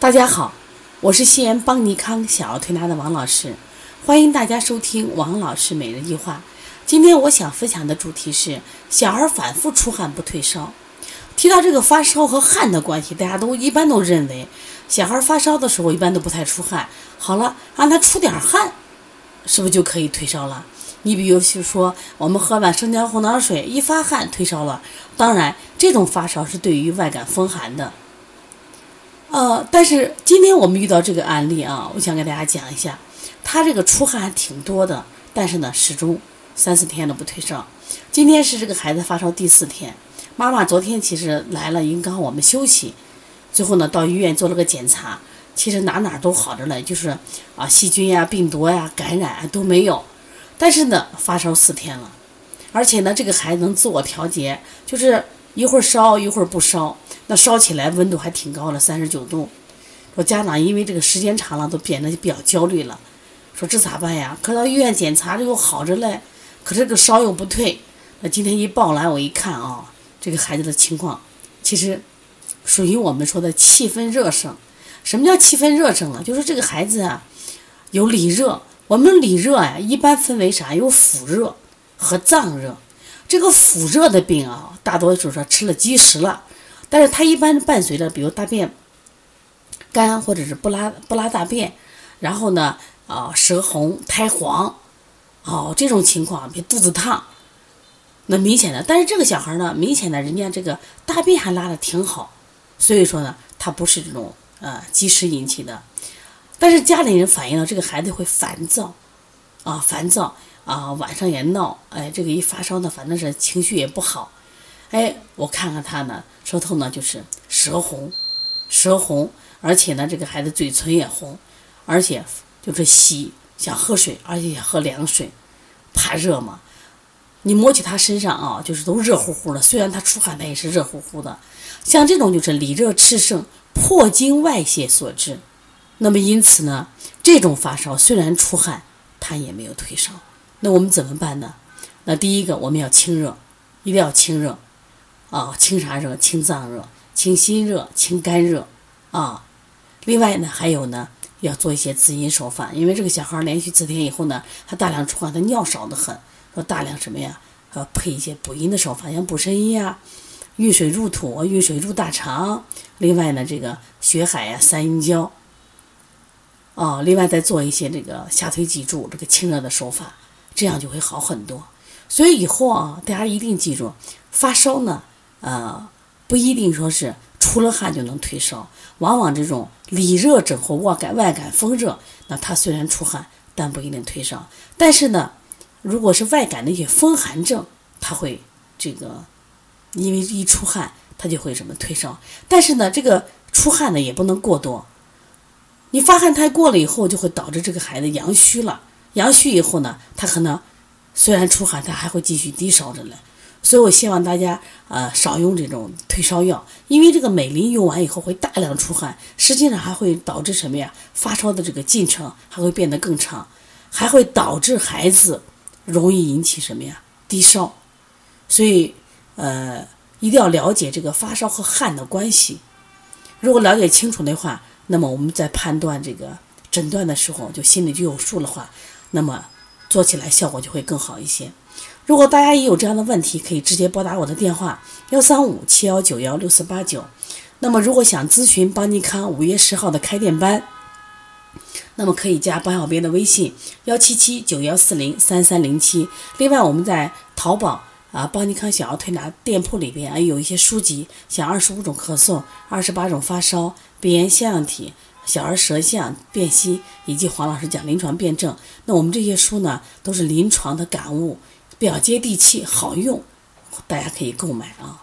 大家好，我是西安邦尼康小儿推拿的王老师，欢迎大家收听王老师每日一话。今天我想分享的主题是小孩反复出汗不退烧。提到这个发烧和汗的关系，大家都一般都认为小孩发烧的时候一般都不太出汗，好了让他出点汗，是不是就可以退烧了？你比如说我们喝碗生姜红糖水一发汗退烧了，当然这种发烧是对于外感风寒的。呃，但是今天我们遇到这个案例啊，我想给大家讲一下，他这个出汗挺多的，但是呢，始终三四天都不退烧。今天是这个孩子发烧第四天，妈妈昨天其实来了，应刚我们休息，最后呢到医院做了个检查，其实哪哪都好着呢，就是啊细菌呀、病毒呀、感染都没有，但是呢发烧四天了，而且呢这个孩子能自我调节，就是一会儿烧一会儿不烧。那烧起来温度还挺高的，三十九度。说家长因为这个时间长了，都变得比较焦虑了。说这咋办呀？可到医院检查这又好着嘞，可这个烧又不退。那今天一报来，我一看啊，这个孩子的情况，其实属于我们说的气分热盛。什么叫气分热盛呢？就是这个孩子啊，有里热。我们里热呀，一般分为啥？有腹热和脏热。这个腹热的病啊，大多数说吃了积食了。但是它一般伴随着，比如大便干或者是不拉不拉大便，然后呢，啊舌红苔黄，哦这种情况，比肚子烫，那明显的。但是这个小孩呢，明显的人家这个大便还拉的挺好，所以说呢，他不是这种呃积食引起的。但是家里人反映了这个孩子会烦躁，啊烦躁啊晚上也闹，哎这个一发烧呢，反正是情绪也不好。哎，我看看他呢，舌头呢就是舌红，舌红，而且呢，这个孩子嘴唇也红，而且就是喜，想喝水，而且想喝凉水，怕热嘛。你摸起他身上啊，就是都热乎乎的，虽然他出汗，他也是热乎乎的。像这种就是里热炽盛、破经外泄所致。那么因此呢，这种发烧虽然出汗，他也没有退烧。那我们怎么办呢？那第一个我们要清热，一定要清热。啊，清啥热？清脏热，清心热，清肝热，啊。另外呢，还有呢，要做一些滋阴手法。因为这个小孩连续四天以后呢，他大量出汗，他尿少的很，说大量什么呀？要配一些补阴的手法，像补肾阴啊，运水入土，运水入大肠。另外呢，这个血海呀，三阴交。哦，另外再做一些这个下推脊柱这个清热的手法，这样就会好很多。所以以后啊，大家一定记住，发烧呢。呃，不一定说是出了汗就能退烧，往往这种里热症或外感外感风热，那他虽然出汗，但不一定退烧。但是呢，如果是外感的一些风寒症，他会这个，因为一出汗，他就会什么退烧。但是呢，这个出汗呢也不能过多，你发汗太过了以后，就会导致这个孩子阳虚了。阳虚以后呢，他可能虽然出汗，他还会继续低烧着嘞。所以，我希望大家呃少用这种退烧药，因为这个美林用完以后会大量出汗，实际上还会导致什么呀？发烧的这个进程还会变得更长，还会导致孩子容易引起什么呀？低烧。所以，呃，一定要了解这个发烧和汗的关系。如果了解清楚的话，那么我们在判断这个诊断的时候就心里就有数的话，那么做起来效果就会更好一些。如果大家也有这样的问题，可以直接拨打我的电话幺三五七幺九幺六四八九。那么，如果想咨询邦尼康五月十号的开店班，那么可以加邦小编的微信幺七七九幺四零三三零七。另外，我们在淘宝啊邦尼康小儿推拿店铺里边啊有一些书籍，像二十五种咳嗽、二十八种发烧、鼻炎腺样体、小儿舌象辨析，以及黄老师讲临床辩证。那我们这些书呢，都是临床的感悟。比较接地气，好用，大家可以购买啊。